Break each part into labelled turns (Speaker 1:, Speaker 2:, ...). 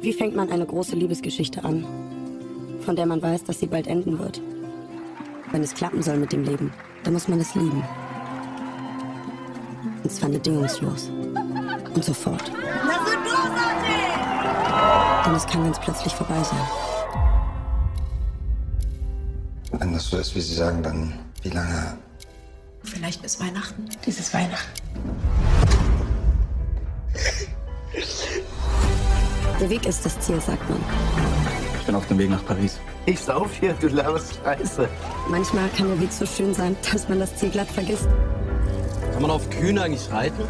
Speaker 1: Wie fängt man eine große Liebesgeschichte an, von der man weiß, dass sie bald enden wird? Wenn es klappen soll mit dem Leben, dann muss man es lieben. Und zwar bedingungslos. Und sofort.
Speaker 2: Das wird großartig!
Speaker 1: Denn es kann ganz plötzlich vorbei sein.
Speaker 3: Wenn das so ist, wie Sie sagen, dann wie lange?
Speaker 4: Vielleicht bis Weihnachten. Dieses Weihnachten.
Speaker 1: Der Weg ist das Ziel, sagt man.
Speaker 5: Ich bin auf dem Weg nach Paris.
Speaker 6: Ich sauf hier, du laberst Scheiße.
Speaker 1: Manchmal kann der Weg so schön sein, dass man das Ziel glatt vergisst.
Speaker 5: Kann man auf Kühen eigentlich reiten?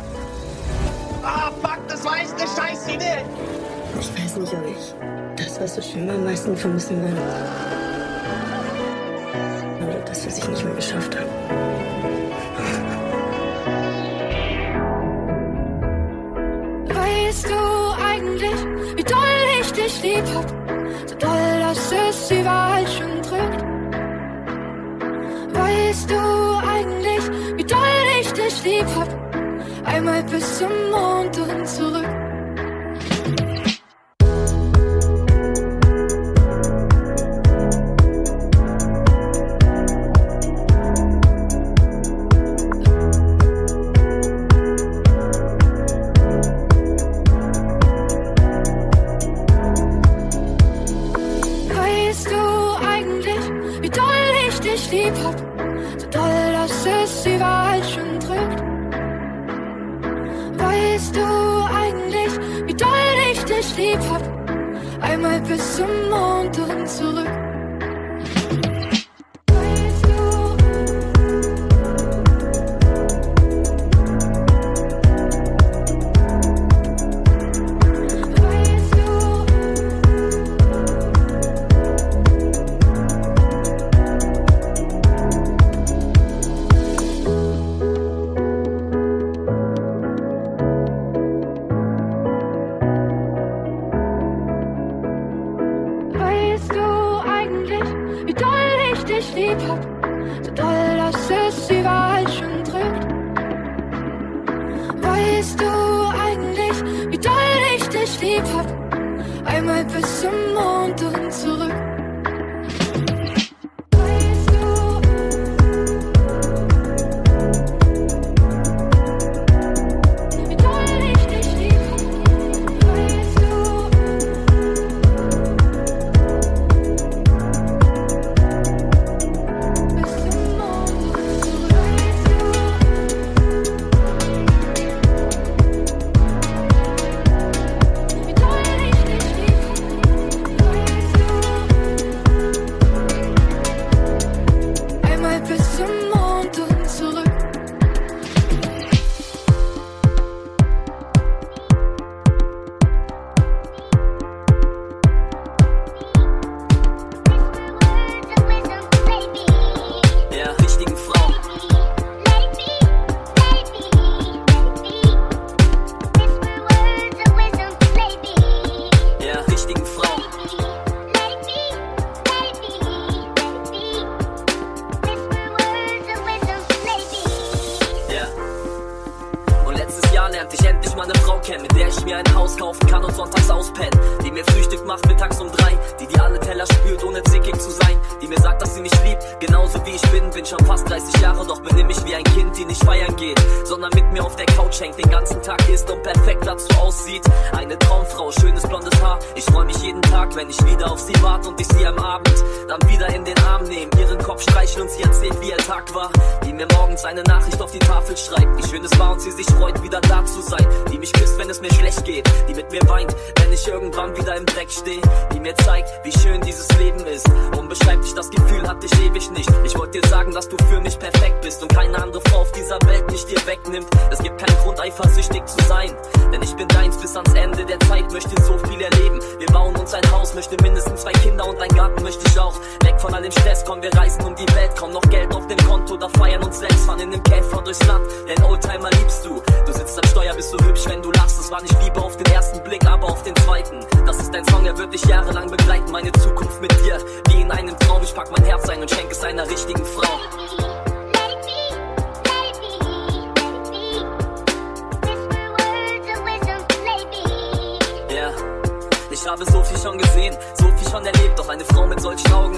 Speaker 6: Ah, fuck, das war echt eine scheiß Idee.
Speaker 1: Ich weiß nicht, ob ich das, was so schön war, am meisten vermissen werde. Oder das, was ich nicht mehr geschafft habe.
Speaker 7: For some more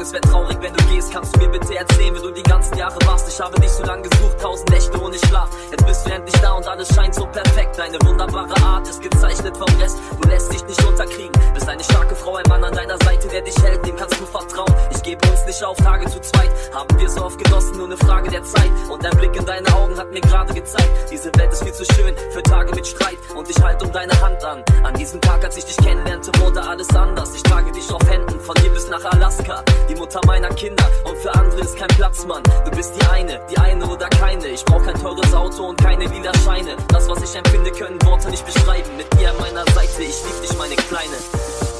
Speaker 7: es
Speaker 8: wäre traurig, wenn du gehst. Kannst du mir bitte erzählen, wie du die ganzen Jahre warst? Ich habe dich so lange gesucht, tausend Nächte ohne Schlaf. Jetzt bist du endlich da und alles scheint so perfekt. Deine wunderbare Art ist gezeichnet vom Rest. Du lässt dich nicht unterkriegen. Bist eine starke Frau, ein Mann an deiner Seite, der dich hält. Dem kannst du vertrauen. Ich gebe uns nicht auf, Tage zu zweit. Haben wir so oft genossen, nur eine Frage der Zeit. Und dein Blick in deine Augen hat mir gerade gezeigt, diese Welt ist viel zu schön für Tage mit Streit. Und ich halte um deine Hand an. An diesem Tag, als ich dich kennenlernte, wurde alles anders. Ich trage dich auf Händen von hier bis nach Alaska. Die die Mutter meiner Kinder und für andere ist kein Platz, Mann. Du bist die eine, die eine oder keine. Ich brauch kein teures Auto und keine lila Scheine. Das, was ich empfinde, können Worte nicht beschreiben. Mit dir an meiner Seite, ich lieb dich, meine Kleine.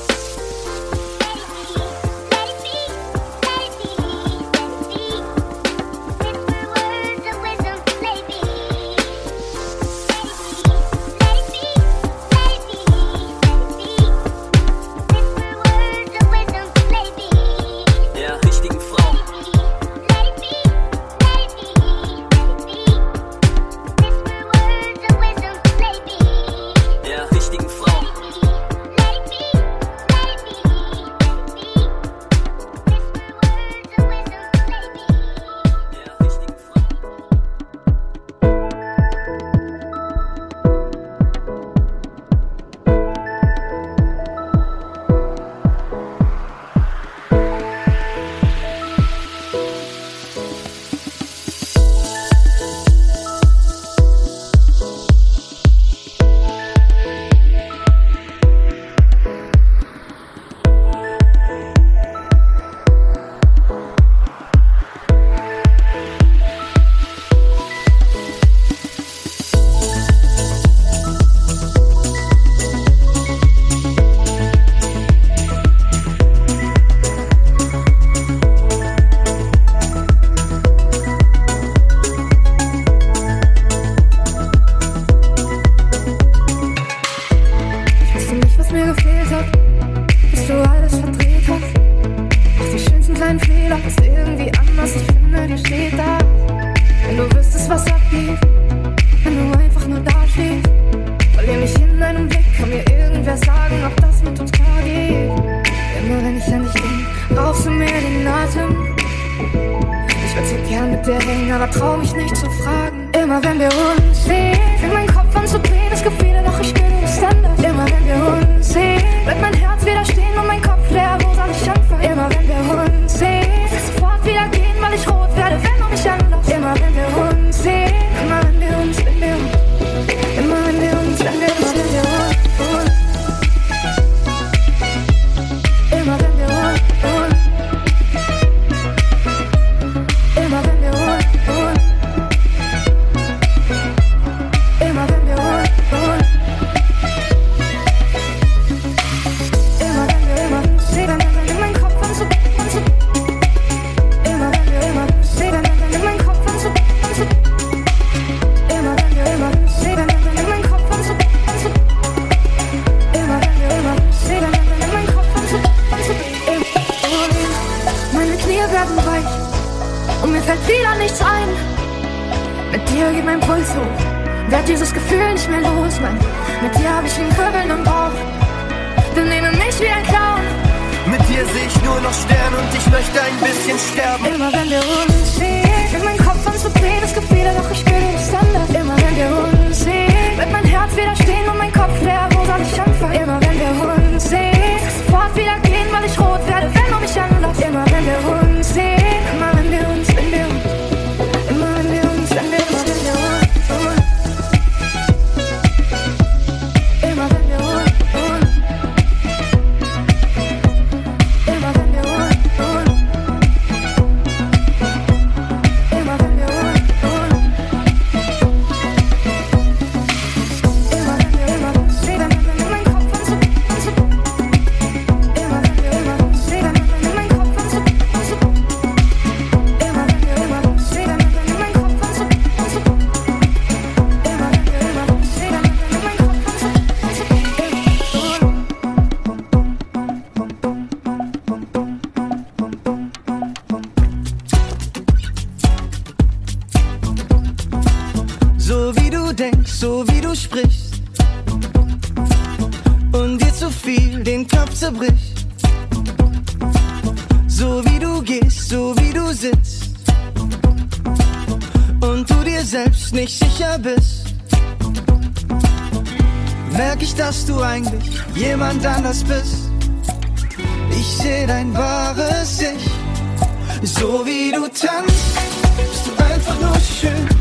Speaker 9: sicher bist, merk ich, dass du eigentlich jemand anders bist. Ich seh dein wahres Ich, so wie du tanzt, bist du einfach nur schön.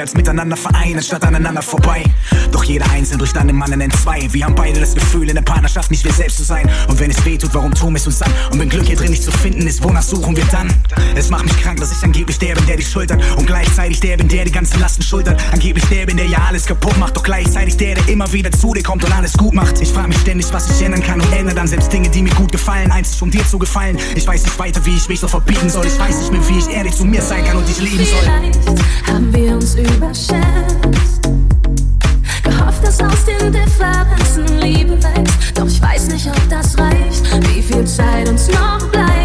Speaker 10: Als miteinander vereinen, statt aneinander vorbei. Doch jeder Einzelne bricht an dem anderen zwei. Wir haben beide das Gefühl, in der Partnerschaft nicht wir selbst zu sein. Und wenn es weh tut, warum tun wir es uns an? Und wenn Glück hier drin nicht zu finden ist, wonach suchen wir dann? Es macht mich krank, dass ich angeblich der bin, der dich schultert. Und gleichzeitig der bin, der die ganzen Lasten schultert. Angeblich der bin, der ja alles kaputt macht. Doch gleichzeitig der, der immer wieder zu dir kommt und alles gut macht. Ich frag mich ständig, was ich ändern kann und ändere dann selbst Dinge, die mir gut gefallen. Einzig um dir zu gefallen. Ich weiß nicht weiter, wie
Speaker 8: ich mich so verbieten soll. Ich weiß nicht mehr, wie ich ehrlich zu mir sein kann und dich lieben soll.
Speaker 11: Vielleicht haben wir uns überschätzt. Gehofft, dass aus den Differenzen Liebe wächst. Doch ich weiß nicht, ob das reicht, wie viel Zeit uns noch bleibt.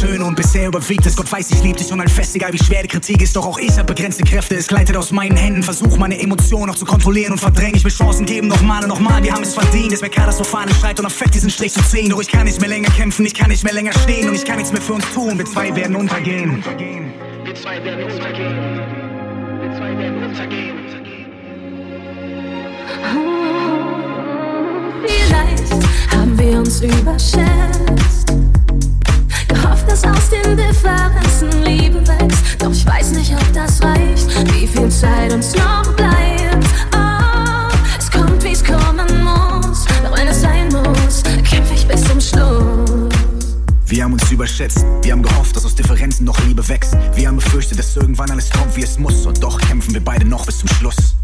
Speaker 8: Schöne und bisher überwiegt es. Gott weiß, ich lieb dich und ein fest, egal wie schwer die Kritik ist. Doch auch ich hab begrenzte Kräfte. Es gleitet aus meinen Händen. Versuch meine Emotionen noch zu kontrollieren und verdrängen. Ich will Chancen geben, nochmal und nochmal. Wir haben es verdient. Es wäre katastrophal, ich schreit und affekt diesen Strich zu ziehen. Doch ich kann nicht mehr länger kämpfen, ich kann nicht mehr länger stehen. Und ich kann nichts mehr für uns tun. Wir zwei werden untergehen.
Speaker 12: Wir zwei werden untergehen. Wir zwei werden untergehen.
Speaker 11: Vielleicht haben wir uns überschätzt. Gehofft, dass aus den Differenzen Liebe wächst. Doch ich weiß nicht, ob das reicht, wie viel Zeit uns noch bleibt. Oh, es kommt, wie es kommen muss. Doch wenn es sein muss, kämpfe ich bis zum Schluss.
Speaker 8: Wir haben uns überschätzt. Wir haben gehofft, dass aus Differenzen noch Liebe wächst. Wir haben befürchtet, dass irgendwann alles kommt, wie es muss. Und doch kämpfen wir beide noch bis zum Schluss.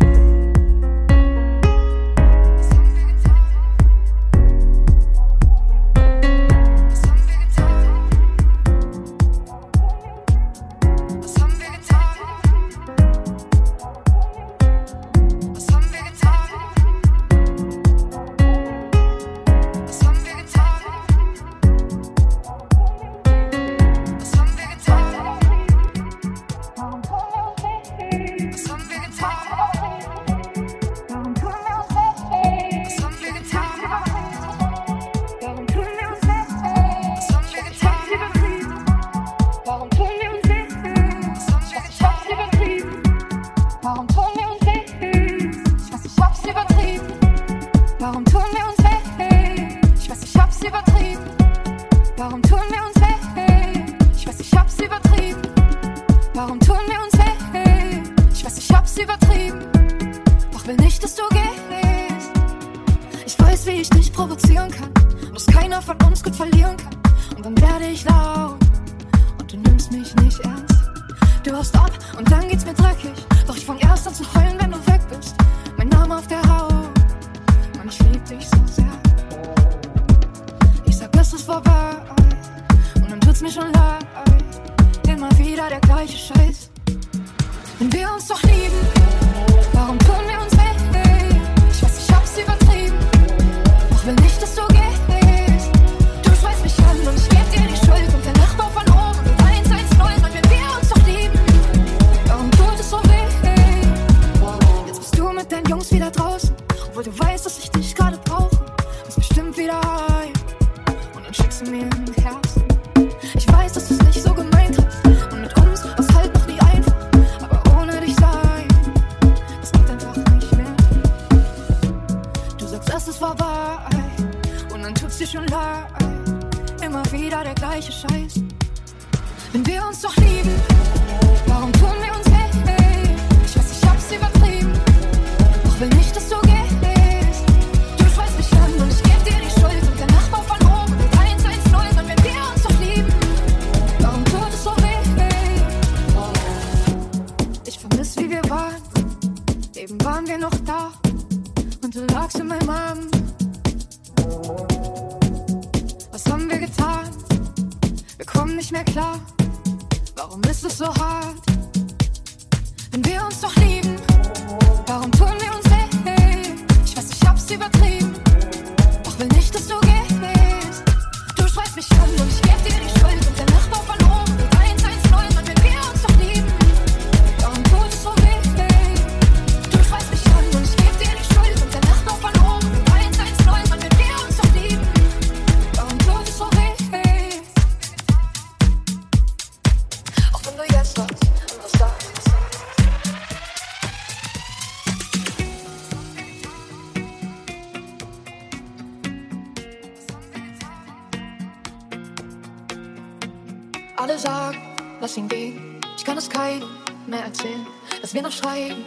Speaker 11: Wir noch schreiben.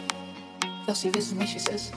Speaker 11: Doch sie wissen nicht, wie es ist.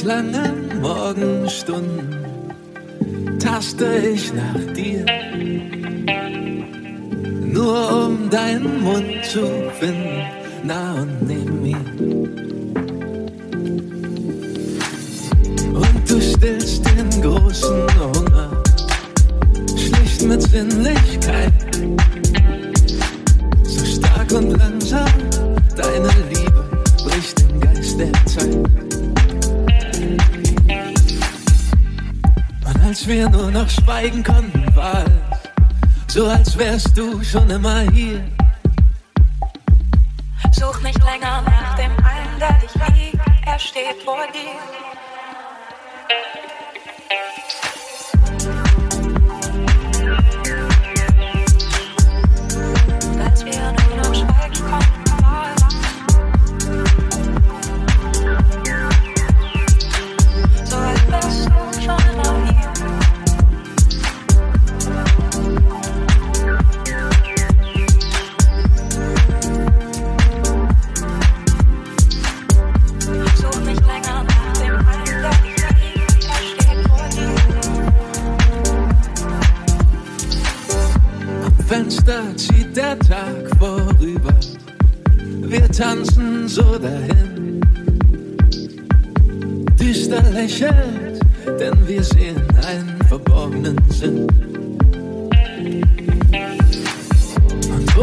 Speaker 13: es
Speaker 14: schweigen konnten, war so, als wärst du schon immer hier.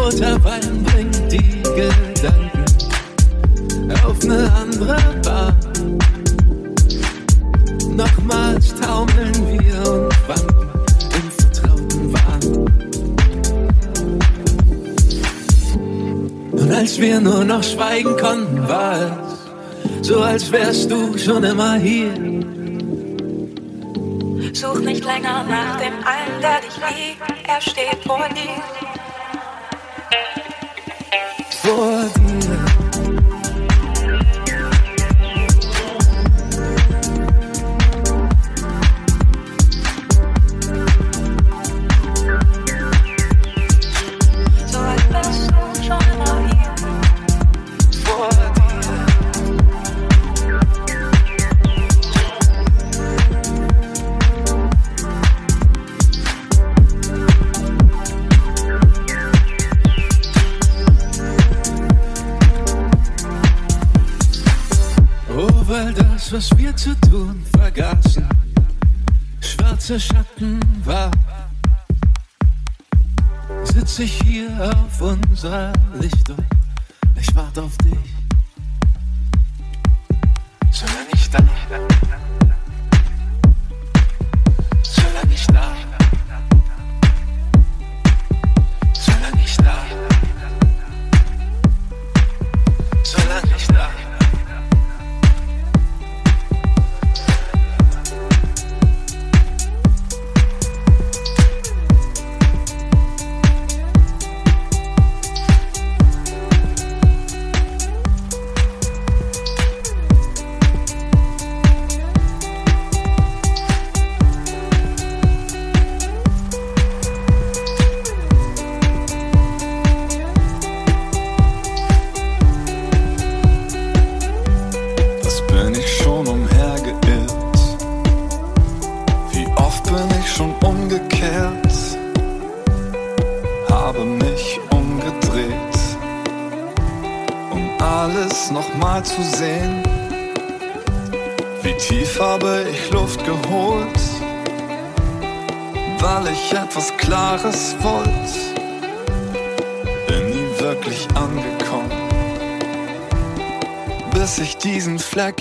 Speaker 15: roter Wein bringt die Gedanken auf eine andere Bahn. Nochmals taumeln wir und wanken im vertrauten Wahn. Und als wir nur noch schweigen konnten, war es so, als wärst du schon immer hier.
Speaker 16: Such nicht länger nach dem einen, der dich liebt, er steht vor dir.
Speaker 17: for the.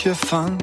Speaker 17: gefangen.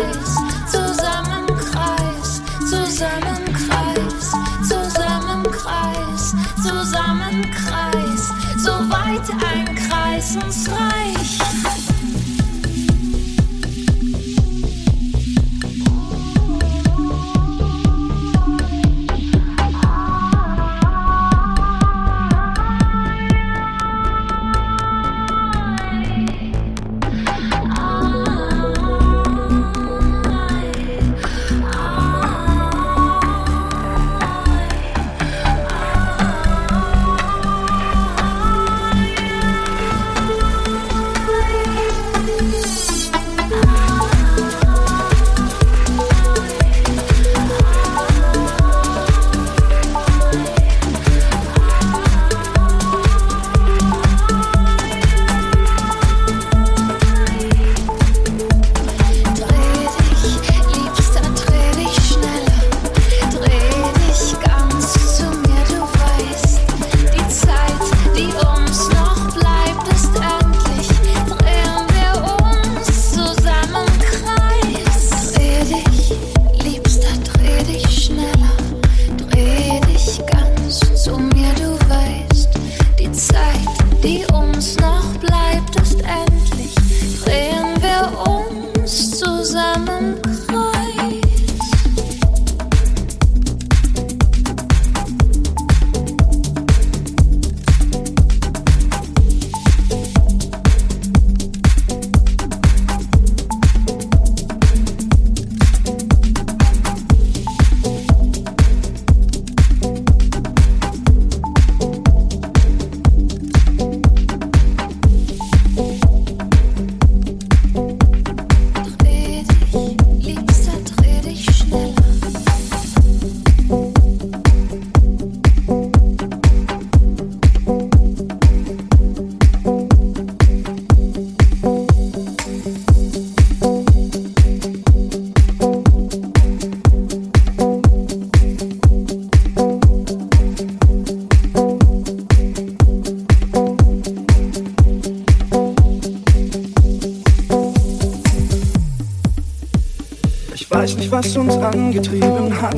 Speaker 9: eyes.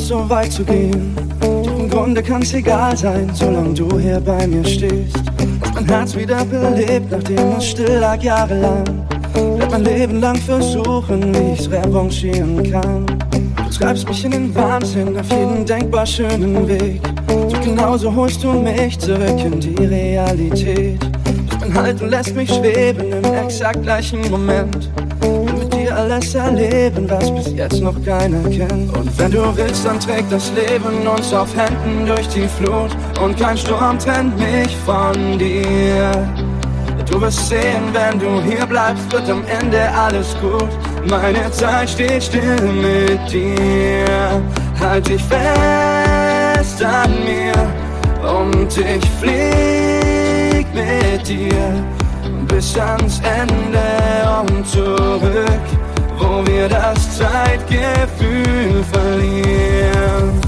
Speaker 9: So
Speaker 18: weit zu
Speaker 9: gehen. Im Grunde kann's egal sein, solange du hier bei mir stehst. Mein Herz wieder belebt, nachdem es still lag jahrelang. Werd mein Leben lang versuchen, wie ich's revanchieren kann. Du treibst mich in den Wahnsinn auf jeden denkbar schönen Weg. Doch genauso holst du mich zurück in die Realität. Ich bin halt und lässt mich schweben im exakt gleichen Moment. Alles erleben, was bis jetzt noch keiner kennt. Und wenn du willst, dann trägt das Leben uns auf Händen durch die Flut. Und kein Sturm trennt mich von dir. Du wirst sehen, wenn du hier bleibst, wird am Ende alles gut. Meine Zeit steht still mit dir. Halt dich fest an mir und ich flieg mit dir bis ans Ende und zurück, wo wir das Zeitgefühl verlieren.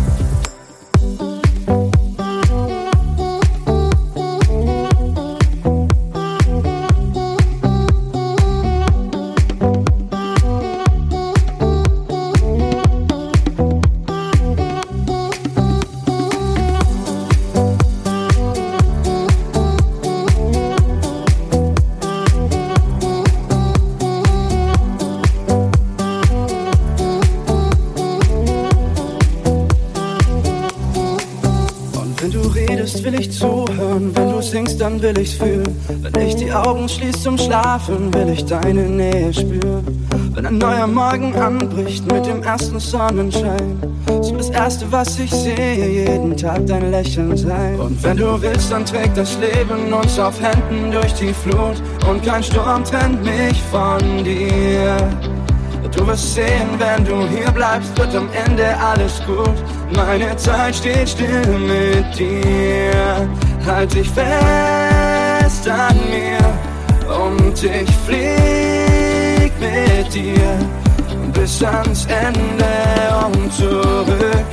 Speaker 9: Will ich's fühlen. Wenn ich die Augen schließ zum Schlafen, will ich deine Nähe spüren. Wenn ein neuer Morgen anbricht mit dem ersten Sonnenschein, soll das erste, was ich sehe, jeden Tag dein Lächeln sein. Und wenn du willst, dann trägt das Leben uns auf Händen durch die Flut. Und kein Sturm trennt mich von dir. Du wirst sehen, wenn du hier bleibst, wird am Ende alles gut. Meine Zeit steht still mit dir. Halt dich fest an mir. Und ich flieg mit dir bis ans Ende und zurück,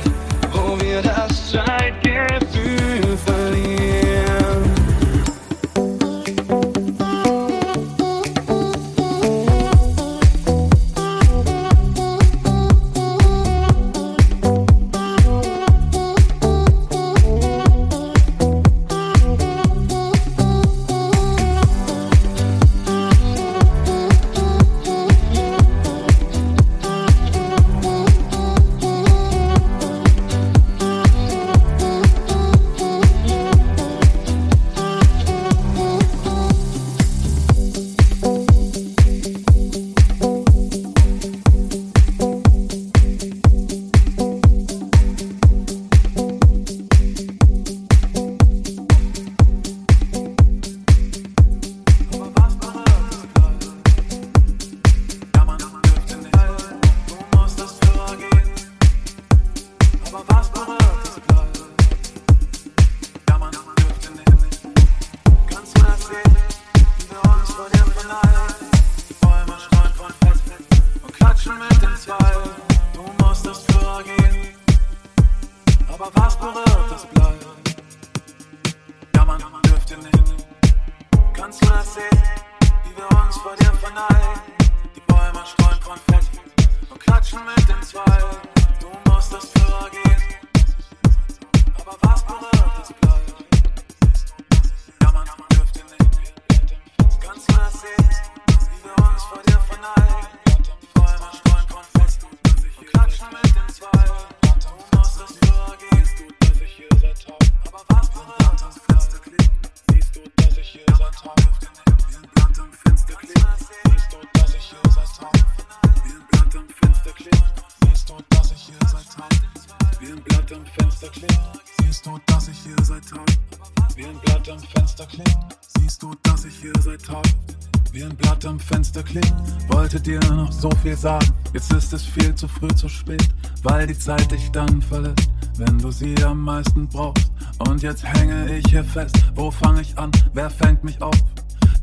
Speaker 15: viel sagen. Jetzt ist es viel zu früh, zu spät. Weil die Zeit dich dann verlässt, wenn du sie am meisten brauchst. Und jetzt hänge ich hier fest. Wo fange ich an? Wer fängt mich auf?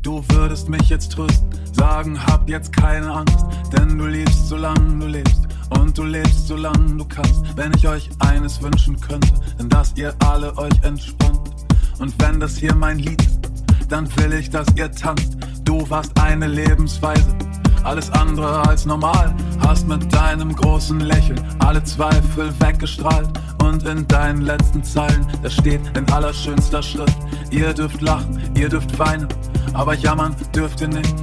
Speaker 15: Du würdest mich jetzt trösten, sagen, hab jetzt keine Angst, denn du liebst, solange du lebst. Und du lebst, solange du kannst. Wenn ich euch eines wünschen könnte, dann dass ihr alle euch entspannt. Und wenn das hier mein Lied ist, dann will ich, dass ihr tanzt. Du warst eine Lebensweise alles andere als normal. Hast mit deinem großen Lächeln alle Zweifel weggestrahlt. Und in deinen letzten Zeilen, da steht in allerschönster Schrift: Ihr dürft lachen, ihr dürft weinen, aber jammern dürft ihr nicht.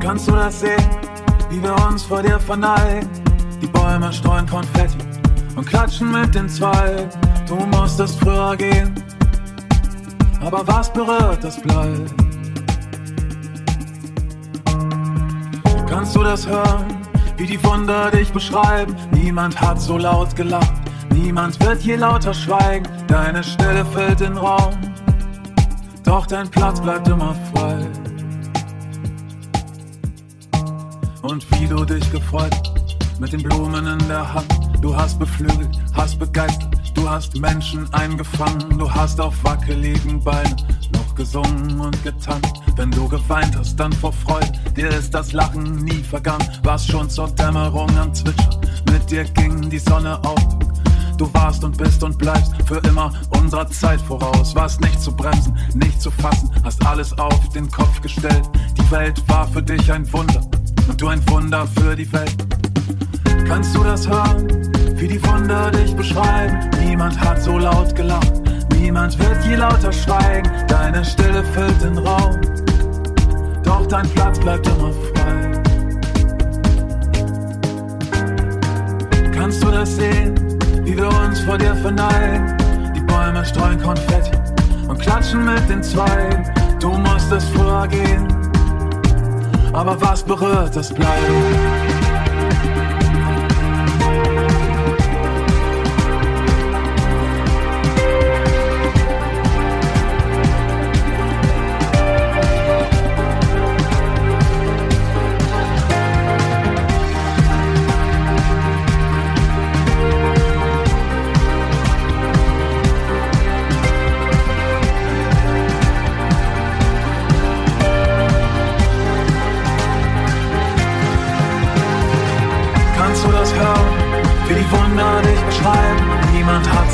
Speaker 15: Kannst du das sehen, wie wir uns vor dir verneigen? Die Bäume streuen Konfetti und klatschen mit den Zweigen. Du musstest früher gehen, aber was berührt, das bleibt. Kannst du das hören, wie die Wunder dich beschreiben? Niemand hat so laut gelacht, niemand wird je lauter schweigen. Deine Stille füllt den Raum, doch dein Platz bleibt immer frei. Und wie du dich gefreut mit den Blumen in der Hand, du hast beflügelt, hast begeistert, du hast Menschen eingefangen, du hast auf wackeligen Beinen noch gesungen und getanzt. Wenn du geweint hast, dann vor Freude, dir ist das Lachen nie vergangen, warst schon zur Dämmerung am Zwitschern, mit dir ging die Sonne auf. Du warst und bist und bleibst für immer unserer Zeit voraus. Warst nicht zu bremsen, nicht zu fassen, hast alles auf den Kopf gestellt. Die Welt war für dich ein Wunder und du ein Wunder für die Welt. Kannst du das hören, wie die Wunder dich beschreiben? Niemand hat so laut gelacht, niemand wird je lauter schweigen. Deine Stille füllt den Raum, doch dein Platz bleibt immer frei. Kannst du das sehen, wie wir uns vor dir verneigen? Die Bäume streuen Konfetti und klatschen mit den Zweigen. Du musstest früher gehen, aber was berührt, das bleibt.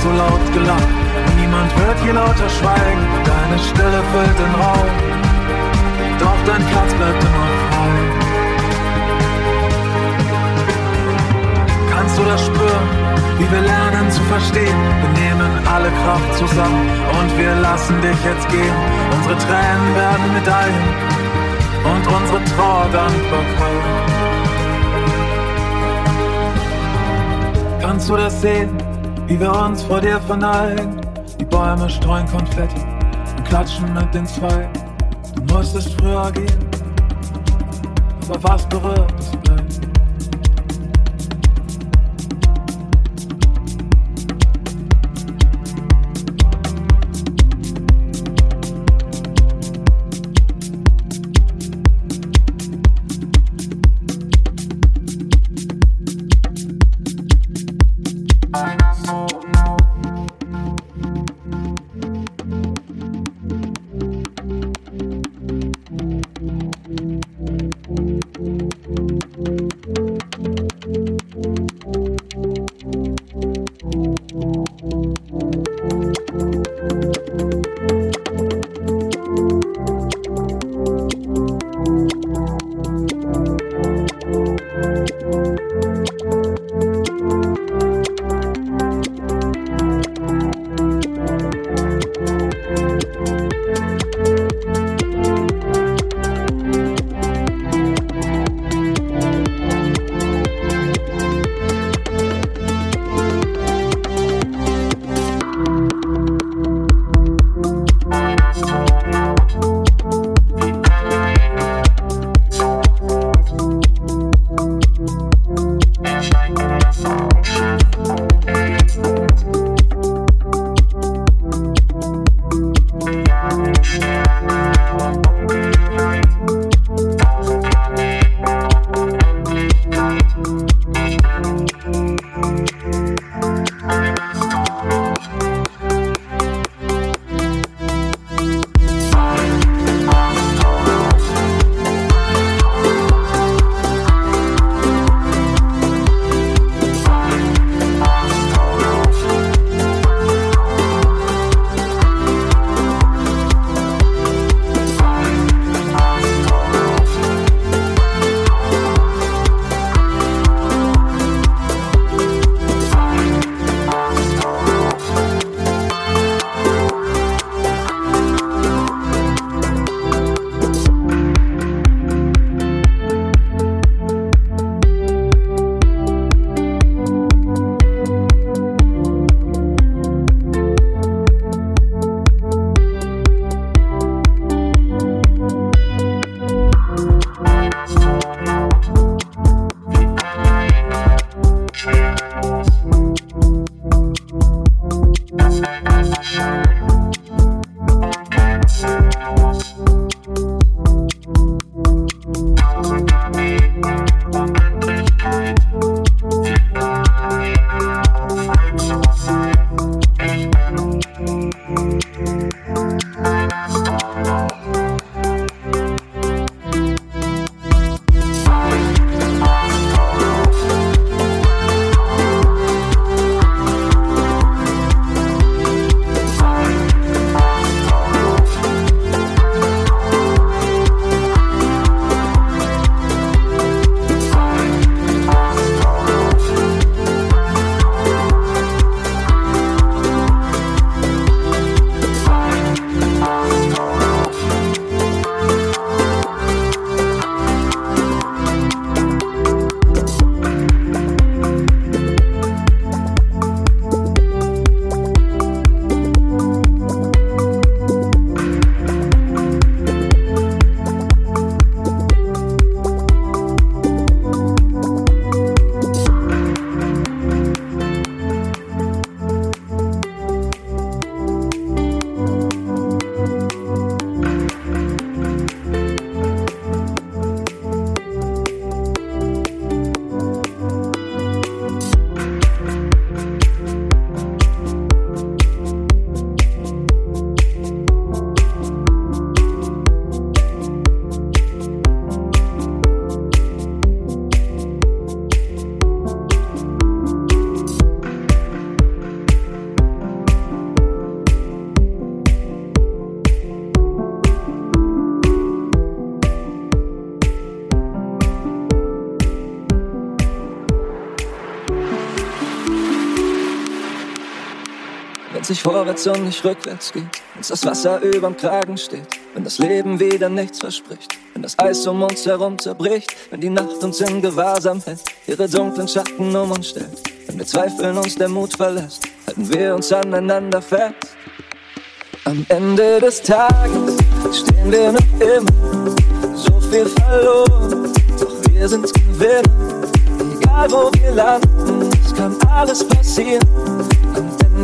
Speaker 15: So laut gelacht, niemand wird hier lauter schweigen. Deine Stille füllt den Raum, doch dein Platz bleibt immer frei. Kannst du das spüren, wie wir lernen zu verstehen? Wir nehmen alle Kraft zusammen und wir lassen dich jetzt gehen. Unsere Tränen werden Medaillen und unsere Trauer Dankbarkeit. Kannst du das sehen, wie wir uns vor dir verneigen? Die Bäume streuen Konfetti und klatschen mit den Zweigen. Du musstest früher gehen, aber was berührt,
Speaker 19: nicht vorwärts und nicht rückwärts geht, wenn's das Wasser überm Kragen steht, wenn das Leben wieder nichts verspricht, wenn das Eis um uns herum zerbricht, wenn die Nacht uns in Gewahrsam hält, ihre dunklen Schatten um uns stellt, wenn wir zweifeln uns der Mut verlässt, halten wir uns aneinander fest. Am Ende des Tages stehen wir noch immer, so viel verloren, doch wir sind Gewinner. Egal wo wir landen, es kann alles passieren.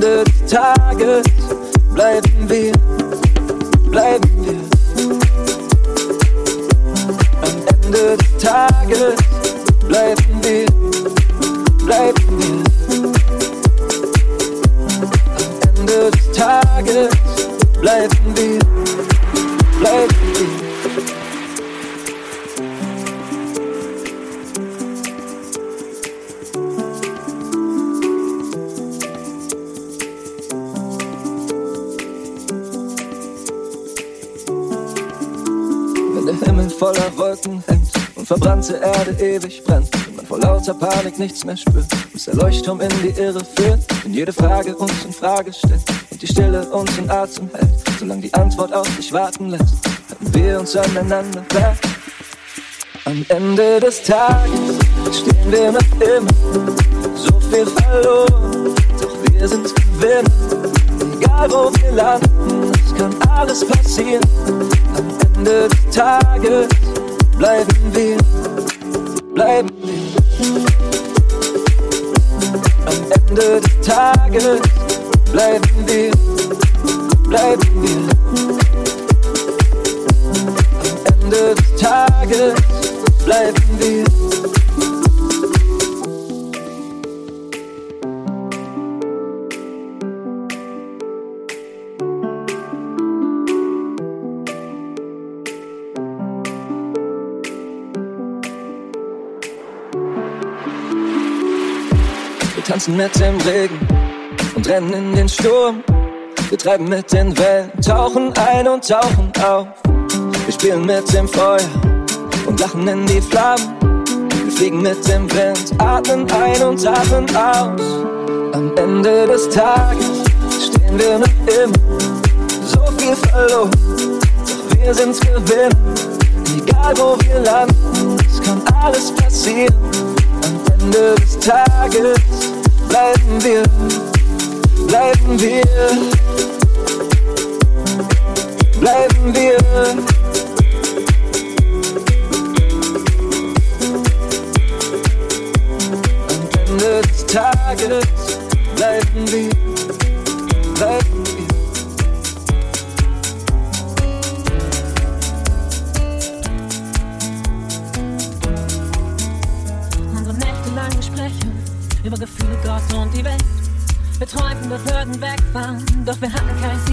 Speaker 19: Ende des Tages bleiben wir, bleiben wir. Am Ende des Tages bleiben wir, bleiben wir. Am Ende des Tages bleiben wir, bleiben wir. Wolken hängt und verbrannte Erde ewig brennt, wenn man vor lauter Panik nichts mehr spürt, bis der Leuchtturm in die Irre führt, wenn jede Frage uns in Frage stellt und die Stille uns in Atem hält, solange die Antwort auf sich warten lässt, halten wir uns aneinander fest. Am Ende des Tages stehen wir noch immer, so viel verloren, doch wir sind Gewinner. Egal wo wir landen, es kann alles passieren. Am Ende des Tages bleiben wir, bleiben wir. Am Ende des Tages bleiben wir, bleiben wir. Mit dem Regen und rennen in den Sturm. Wir treiben mit den Wellen, tauchen ein und tauchen auf. Wir spielen mit dem Feuer und lachen in die Flammen. Wir fliegen mit dem Wind, atmen ein und atmen aus. Am Ende des Tages stehen wir noch immer, so viel verloren. Doch wir sind Gewinner, egal wo wir landen, es kann alles passieren. Am Ende des Tages bleiben wir, bleiben wir, bleiben wir. Am Ende des Tages bleiben wir, bleiben wir.
Speaker 20: Wir würden wegfahren, doch wir hatten kein Ziel,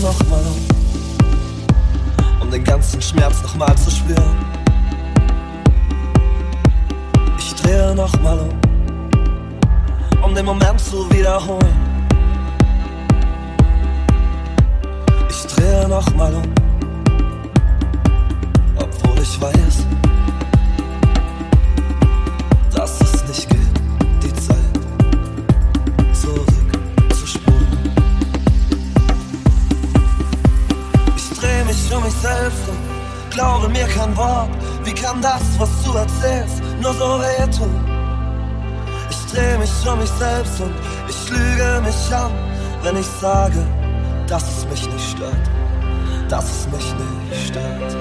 Speaker 21: nochmal um, um den
Speaker 22: ganzen Schmerz nochmal zu spüren. Ich drehe nochmal um, um den Moment zu wiederholen. Ich drehe nochmal um, obwohl ich weiß, glaube mir kein Wort. Wie kann das, was du erzählst, nur so wehtun? Ich dreh mich um mich selbst und ich lüge mich an, wenn ich sage, dass es mich nicht stört, dass es mich nicht stört.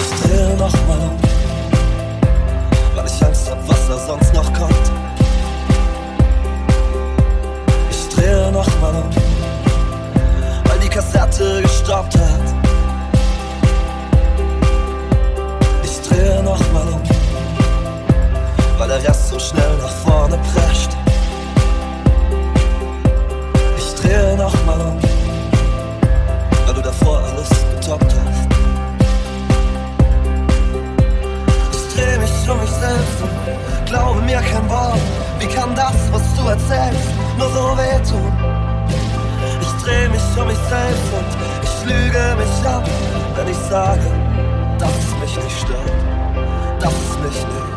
Speaker 22: Ich drehe nochmal um, weil ich Angst hab, was da sonst noch kommt. Drehe um, weil die Kassette gestoppt hat. Ich drehe nochmal um, weil der Rest so schnell nach vorne prescht. Ich drehe nochmal um, weil du davor alles getoppt hast. Ich dreh mich um mich selbst und glaube mir kein Wort. Wie kann das, was du erzählst, nur so wehtun? Ich dreh mich um mich selbst und ich lüge mich ab, wenn ich sage, dass es mich nicht stört, dass es mich nicht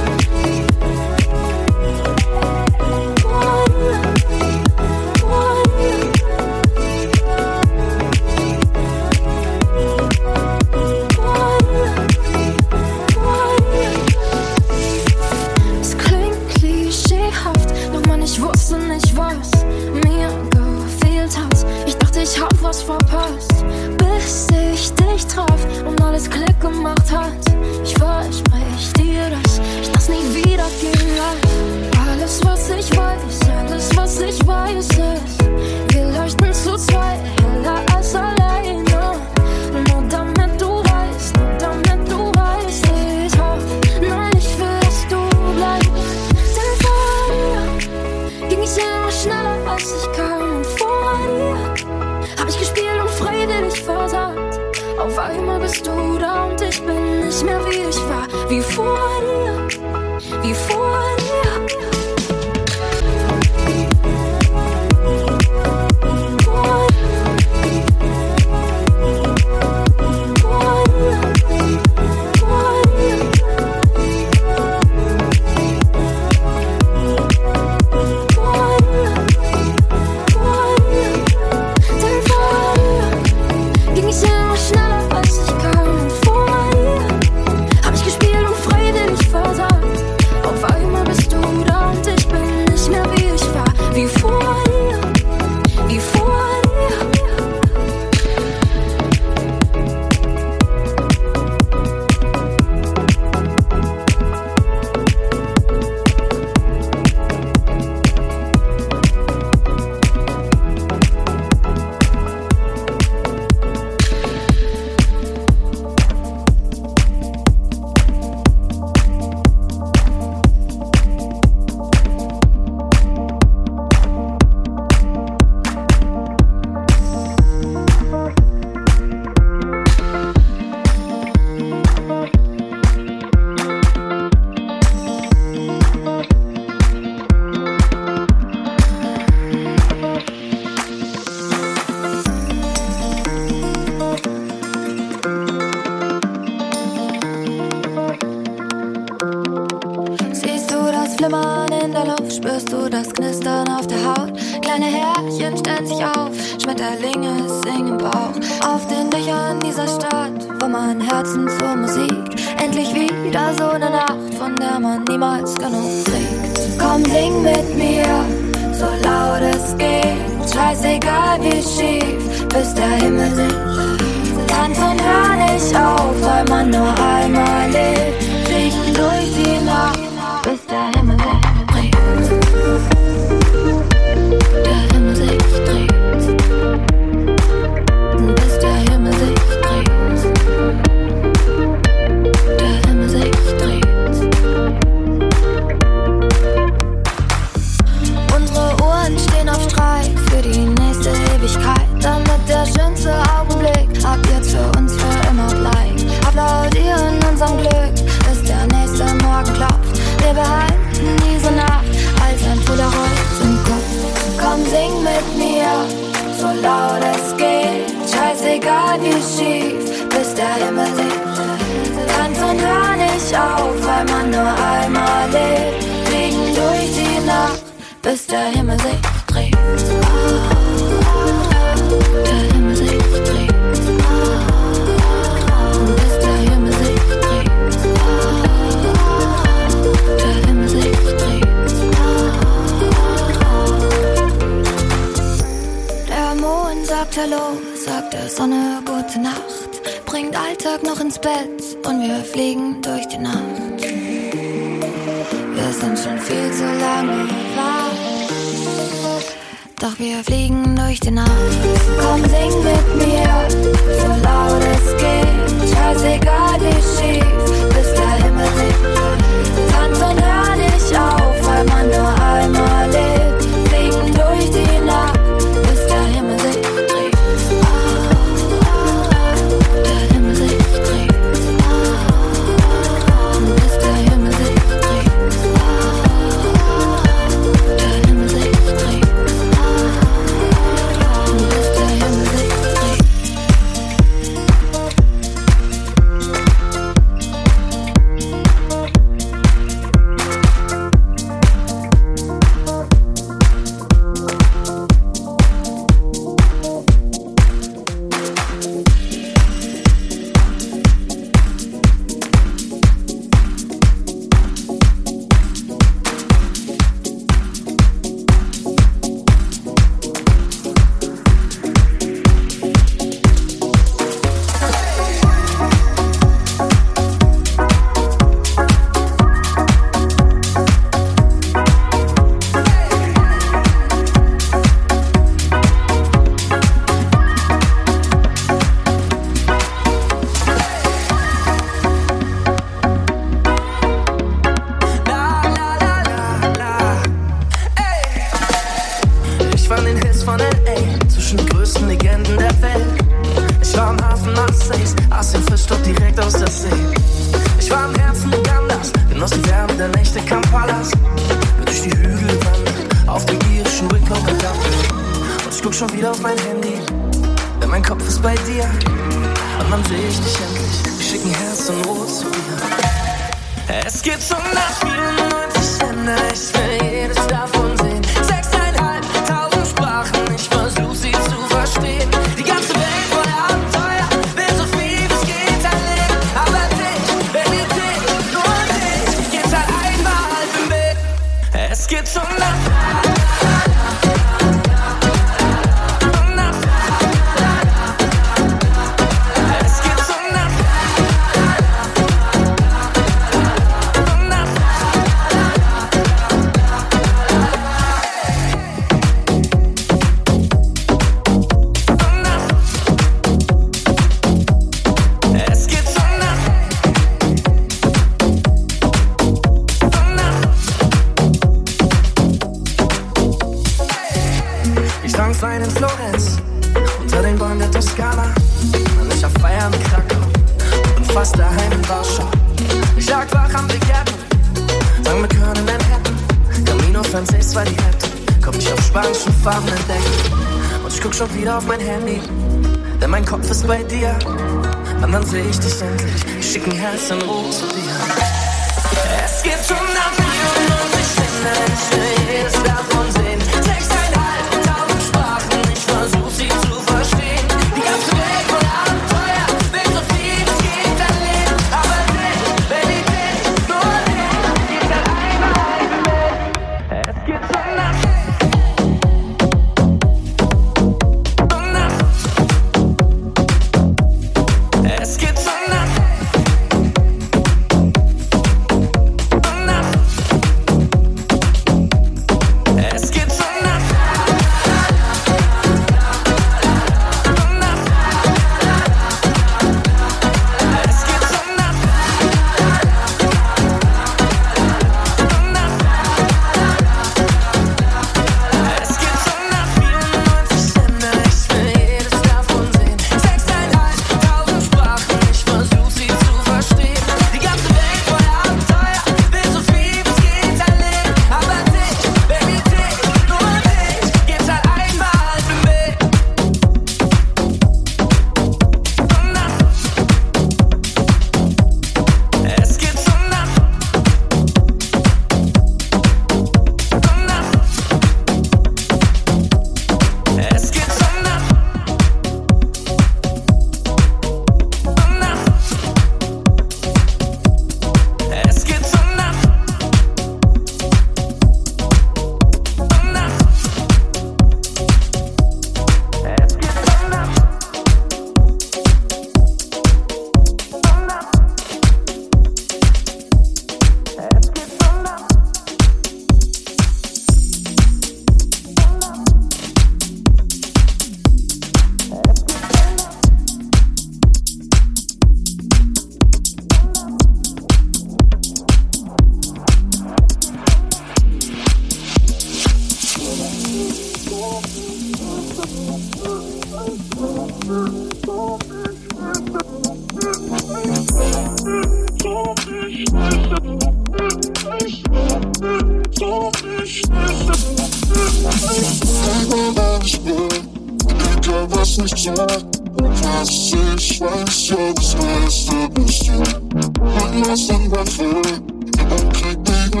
Speaker 23: I feel. It won't keep me my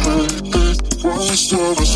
Speaker 23: Hey,
Speaker 24: it was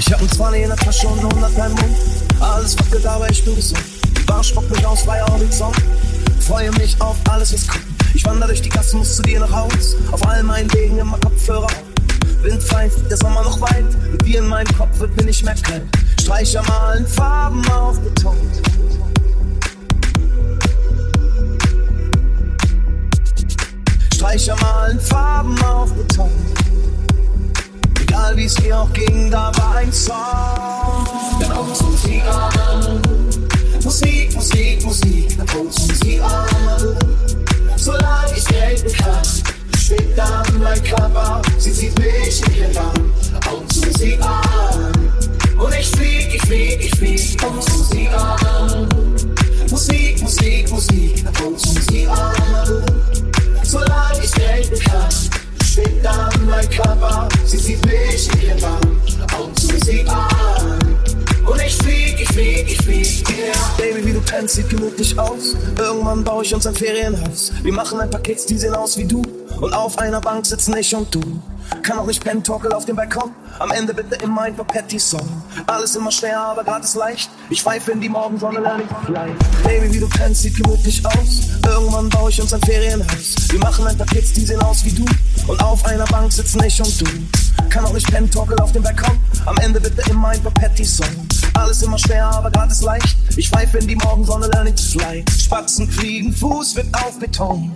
Speaker 24: Ich
Speaker 22: hab ein 20 in der Tasche und 100 beim Mund. Alles wackelt, aber ich bin gesund. Die Bar spuckt mich aus, freier Horizont. Freue mich auf alles, was kommt. Ich wandere durch die Gassen, muss zu dir nach Haus. Auf all meinen Wegen immer Kopfhörer auf. Wind pfeift, der Sommer noch weit. Mit dir in meinem Kopf wird mir nicht mehr kalt. Streicher malen Farben auf Beton. Streicher malen Farben auf Beton. Egal es mir auch ging, da war ein Song. Dann auf uns Musik an. Musik, Musik, Musik, dann auf uns Musik an. Solange ich gelten kann, schwebt dann mein Körper, sie zieht mich in ihr Land. Auf uns Musik an. Und ich flieg, ich flieg, ich flieg, auf uns Musik an. Musik, Musik, Musik, dann auf uns Musik an. Solange ich gelten kann, schwebt dann mein Körper, sie zieht mich in ihr Bann, Augen zu Musik an. Und ich flieg, ich flieg, ich flieg, yeah. Baby, wie du pennst, sieht gemütlich aus. Irgendwann baue ich uns ein Ferienhaus. Wir machen ein paar Kids, die sehen aus wie du. Und auf einer Bank sitzen ich und du. Kann auch nicht pennen, torkel auf dem Balkon. Am Ende bitte immer ein Patty-Song. Alles immer schwer, aber grad ist leicht. Ich pfeife in die Morgensonne, lerne ich fly. Baby, wie du pennst, sieht gemütlich aus. Irgendwann baue ich uns ein Ferienhaus. Wir machen ein paar Kids, die sehen aus wie du. Und auf einer Bank sitzen ich und du. Kann auch nicht pennen, torkel auf dem Balkon. Am Ende bitte immer ein Patty-Song. Alles immer schwer, aber grad ist leicht. Ich pfeife in die Morgensonne, lerne ich fly. Spatzen fliegen, Fuß wird auf Beton.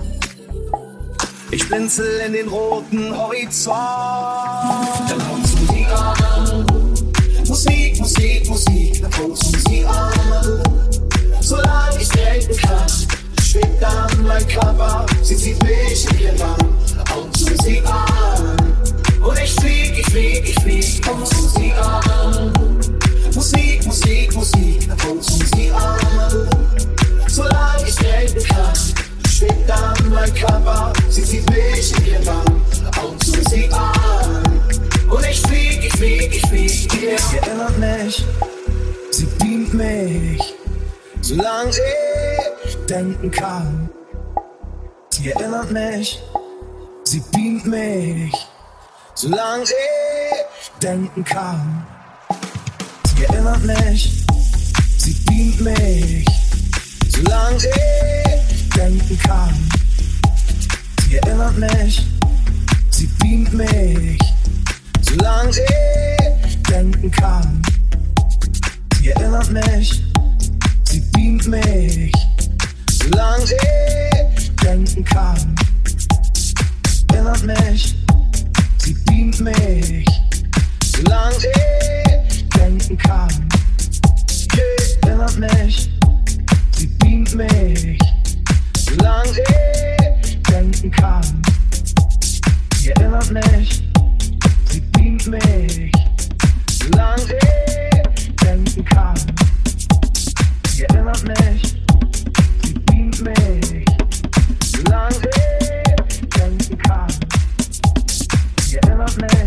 Speaker 22: Ich blinzel in den roten Horizont. Dann kommt's Musik an. Musik, Musik, Musik, dann kommt's Musik an. Solange ich denken kann, schwebt dann mein Körper, sie zieht mich in ihr Land. Und ich flieg, ich flieg, ich flieg, kommt's Musik an. Musik, Musik, Musik, kommt's Musik an. Solange ich denken kann, schwebt dann mein Körper, sie zieht mich in ihr Bann, zu Musik an. Und ich flieg, ich flieg, ich flieg, yeah. Sie erinnert mich, sie beamt mich, solange ich denken kann. Sie erinnert mich, sie beamt mich, solange ich denken kann. Sie erinnert mich, sie beamt mich, solange ich denken kann. Sie erinnert mich, sie beamt mich, solange ich denken kann. Sie erinnert mich, sie beamt mich, solange ich denken kann. Erinnert mich, sie beamt mich, solange ich denken kann. Erinnert mich, sie beamt mich, solange ich denken kann. Sie erinnert mich, sie beamt mich, solange ich denken kann. Sie erinnert mich, sie beamt mich, Sie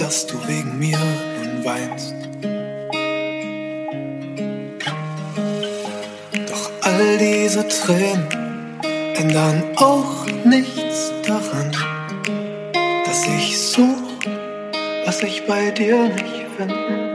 Speaker 25: dass du
Speaker 26: wegen mir nun weinst. Doch all diese Tränen ändern auch nichts daran, dass ich suche, was ich bei dir nicht finde.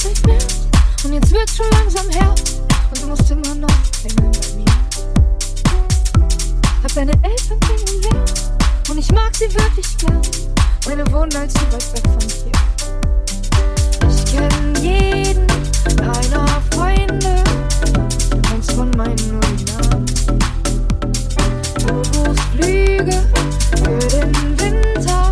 Speaker 26: geht's nicht
Speaker 27: mehr.
Speaker 28: Und
Speaker 8: jetzt wird's schon langsam her. Und du musst immer noch hängen bei mir. Hab deine Eltern kennengelernt. Und ich mag sie wirklich gern. Meine wohnen als zu weit weg von hier. Ich kenne jeden deiner Freunde. Eins von meinen nur die Namen. Du buchst Flüge für den Winter.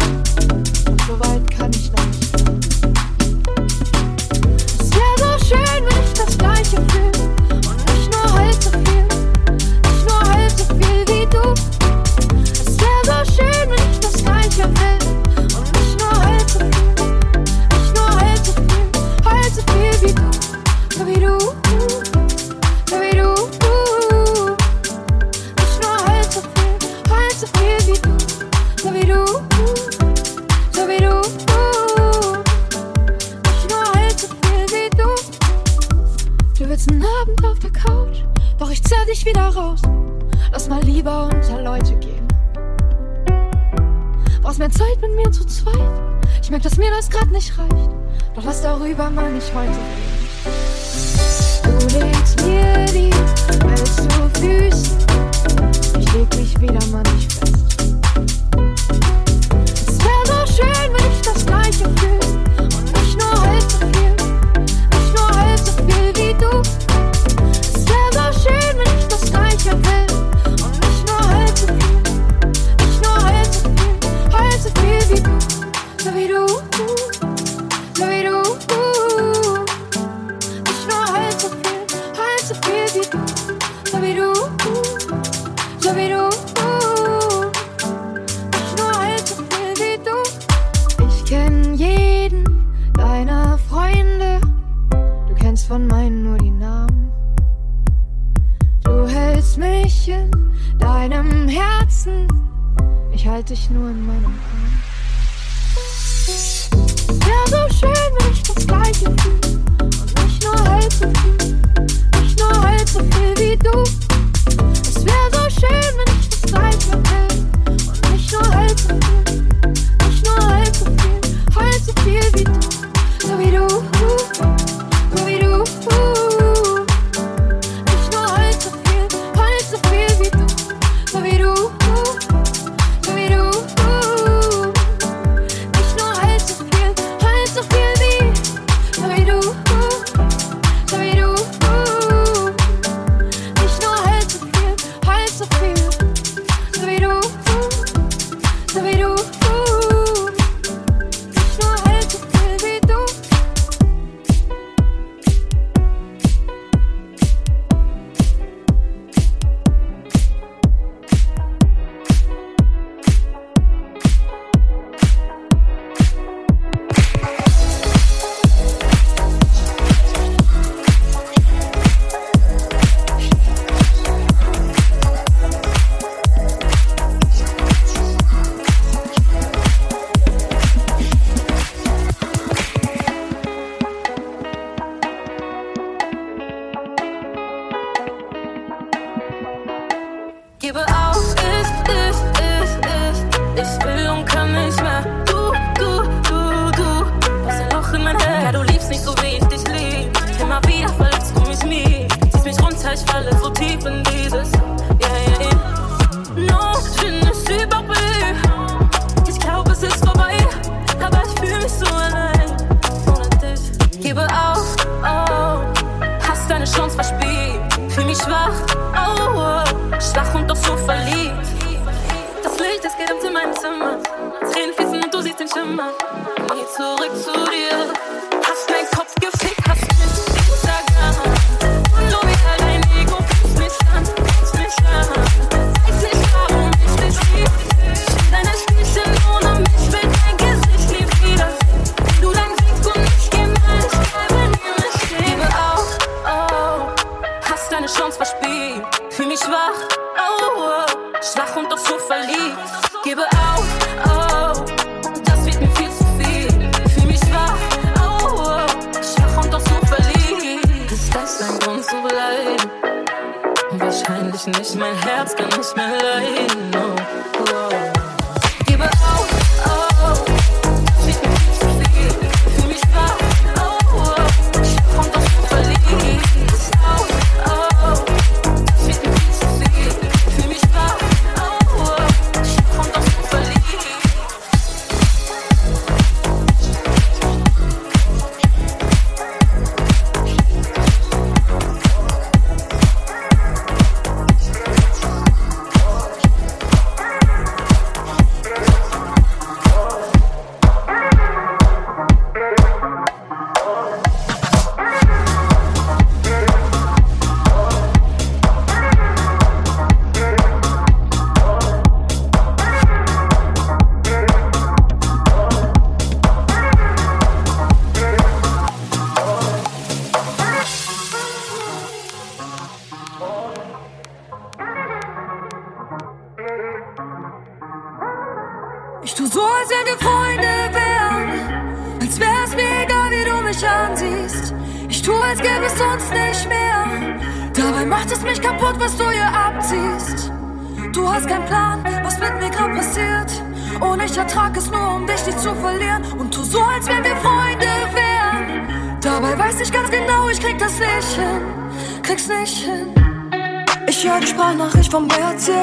Speaker 8: ich
Speaker 29: vom Bett sehe,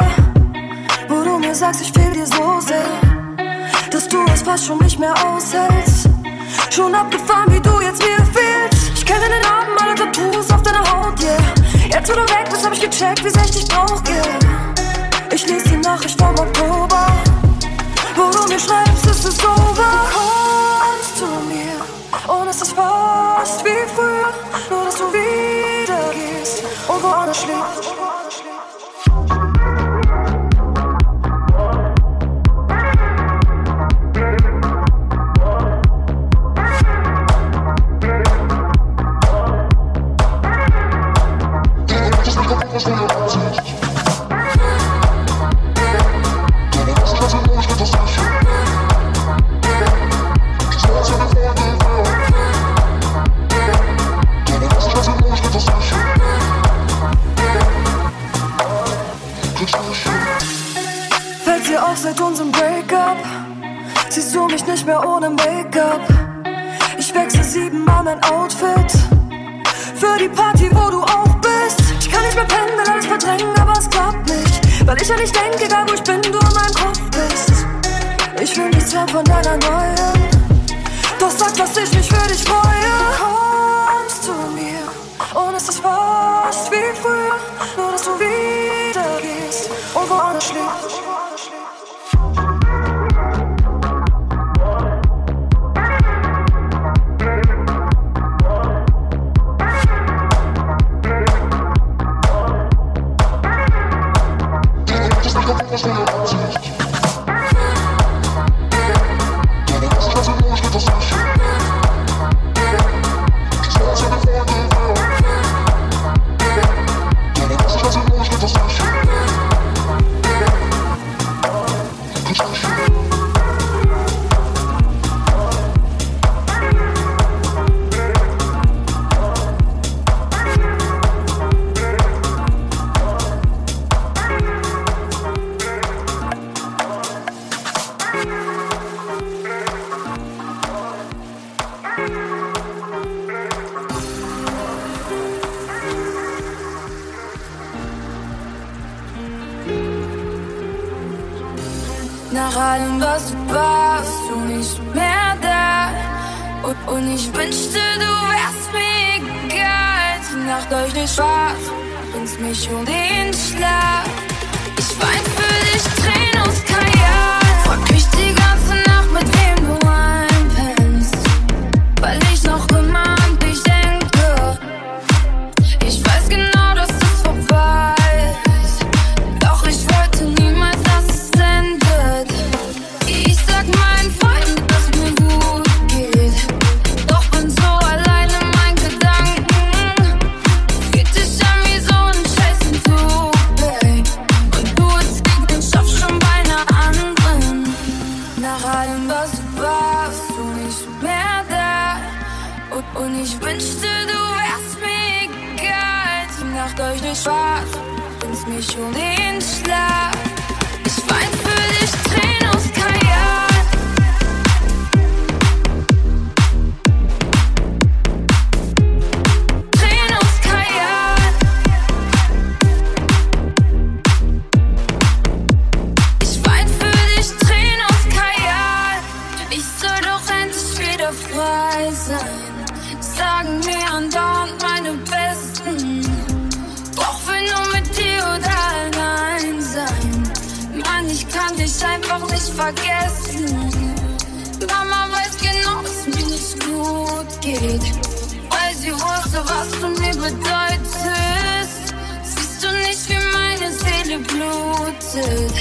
Speaker 29: wo du mir sagst, ich fehl dir so sehr, dass du es fast schon nicht mehr aushältst. Schon abgefahren, wie du jetzt mir fehlst. Ich kenne deine Namen, alle Tattoos auf deiner Haut, yeah. Jetzt, wo du weg bist, hab ich gecheckt, wie sehr ich dich brauch, yeah. Ich lese die Nachricht vom
Speaker 18: Balkon. old fashioned. sein. Sagen mir andauernd meine Besten. Doch will nur mit dir oder allein sein. Mann, ich kann dich einfach nicht vergessen. Mama weiß genau, dass mir nicht gut geht. Weil sie wusste, was du mir bedeutest. Siehst du nicht, wie meine Seele blutet?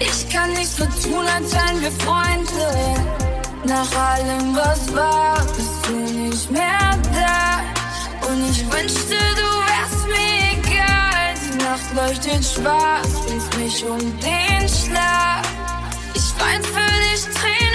Speaker 18: Ich kann nicht so tun, als wären wir Freunde. Nach allem, was war, bist du nicht mehr da. Und ich wünschte, du wärst mir egal. Die Nacht leuchtet schwarz, bringt mich um den Schlaf. Ich weint für dich, Tränen.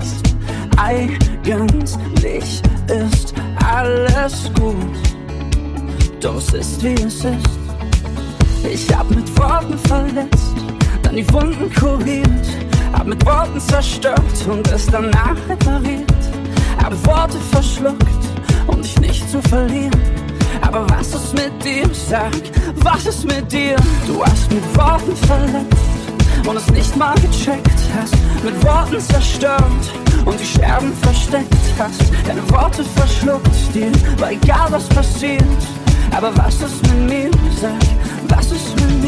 Speaker 29: weißt,
Speaker 30: eigentlich ist alles gut. Doch es ist wie es ist. Ich hab mit Worten verletzt, dann die Wunden kuriert, hab mit Worten zerstört und es danach repariert. Habe Worte verschluckt, um dich nicht zu verlieren. Aber was ist mit dir? Sag, was ist mit dir? Du hast mit Worten verletzt und es nicht mal gecheckt hast, mit Worten zerstört und die Scherben versteckt hast, deine Worte verschluckt dir, war egal was passiert, aber was ist mit mir, sag, was ist mit mir?